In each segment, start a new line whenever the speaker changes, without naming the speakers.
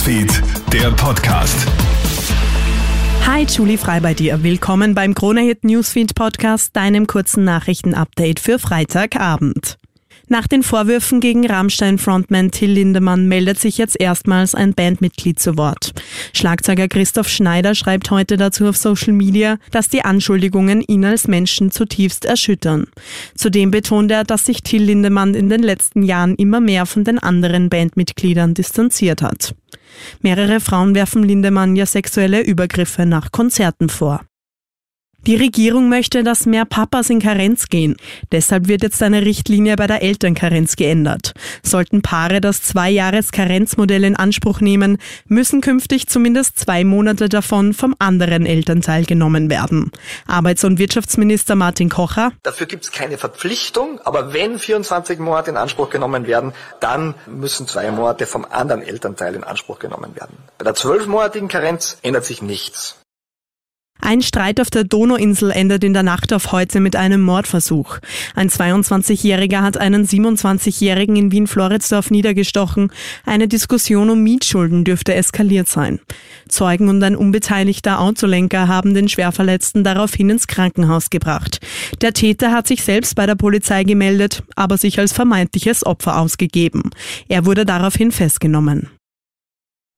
Newsfeed, der Podcast.
Hi, Julie Frei bei dir. Willkommen beim Kronehit Newsfeed Podcast, deinem kurzen Nachrichtenupdate für Freitagabend. Nach den Vorwürfen gegen Rammstein-Frontman Till Lindemann meldet sich jetzt erstmals ein Bandmitglied zu Wort. Schlagzeuger Christoph Schneider schreibt heute dazu auf Social Media, dass die Anschuldigungen ihn als Menschen zutiefst erschüttern. Zudem betont er, dass sich Till Lindemann in den letzten Jahren immer mehr von den anderen Bandmitgliedern distanziert hat. Mehrere Frauen werfen Lindemann ja sexuelle Übergriffe nach Konzerten vor. Die Regierung möchte, dass mehr Papas in Karenz gehen. Deshalb wird jetzt eine Richtlinie bei der Elternkarenz geändert. Sollten Paare das Zwei-Jahres-Karenzmodell in Anspruch nehmen, müssen künftig zumindest zwei Monate davon vom anderen Elternteil genommen werden. Arbeits- und Wirtschaftsminister Martin Kocher.
Dafür gibt es keine Verpflichtung, aber wenn 24 Monate in Anspruch genommen werden, dann müssen zwei Monate vom anderen Elternteil in Anspruch genommen werden. Bei der zwölfmonatigen Karenz ändert sich nichts.
Ein Streit auf der Donauinsel endet in der Nacht auf heute mit einem Mordversuch. Ein 22-Jähriger hat einen 27-Jährigen in Wien-Floridsdorf niedergestochen. Eine Diskussion um Mietschulden dürfte eskaliert sein. Zeugen und ein unbeteiligter Autolenker haben den Schwerverletzten daraufhin ins Krankenhaus gebracht. Der Täter hat sich selbst bei der Polizei gemeldet, aber sich als vermeintliches Opfer ausgegeben. Er wurde daraufhin festgenommen.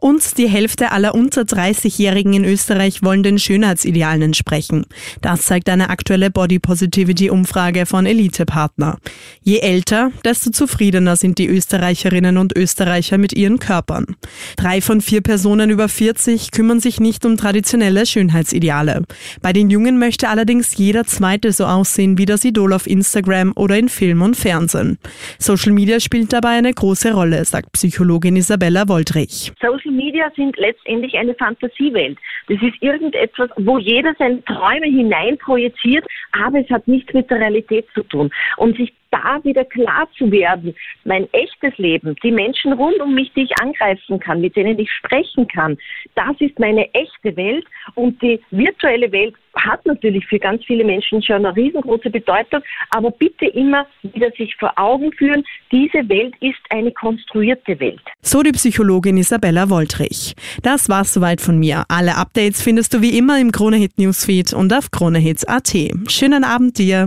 Und die Hälfte aller unter 30-Jährigen in Österreich wollen den Schönheitsidealen entsprechen. Das zeigt eine aktuelle Body Positivity Umfrage von Elite Partner. Je älter, desto zufriedener sind die Österreicherinnen und Österreicher mit ihren Körpern. Drei von vier Personen über 40 kümmern sich nicht um traditionelle Schönheitsideale. Bei den Jungen möchte allerdings jeder zweite so aussehen wie das Idol auf Instagram oder in Film und Fernsehen. Social Media spielt dabei eine große Rolle, sagt Psychologin Isabella Woldrich.
Social Media sind letztendlich eine Fantasiewelt. Das ist irgendetwas, wo jeder seine Träume hineinprojiziert, aber es hat nichts mit der Realität zu tun. Und sich da wieder klar zu werden, mein echtes Leben, die Menschen rund um mich, die ich angreifen kann, mit denen ich sprechen kann, das ist meine echte Welt und die virtuelle Welt hat natürlich für ganz viele Menschen schon eine riesengroße Bedeutung, aber bitte immer wieder sich vor Augen führen, diese Welt ist eine konstruierte Welt.
So die Psychologin Isabella Woltrich. Das war's soweit von mir. Alle Updates findest du wie immer im Kronehit Newsfeed und auf kronehit.at. Schönen Abend dir.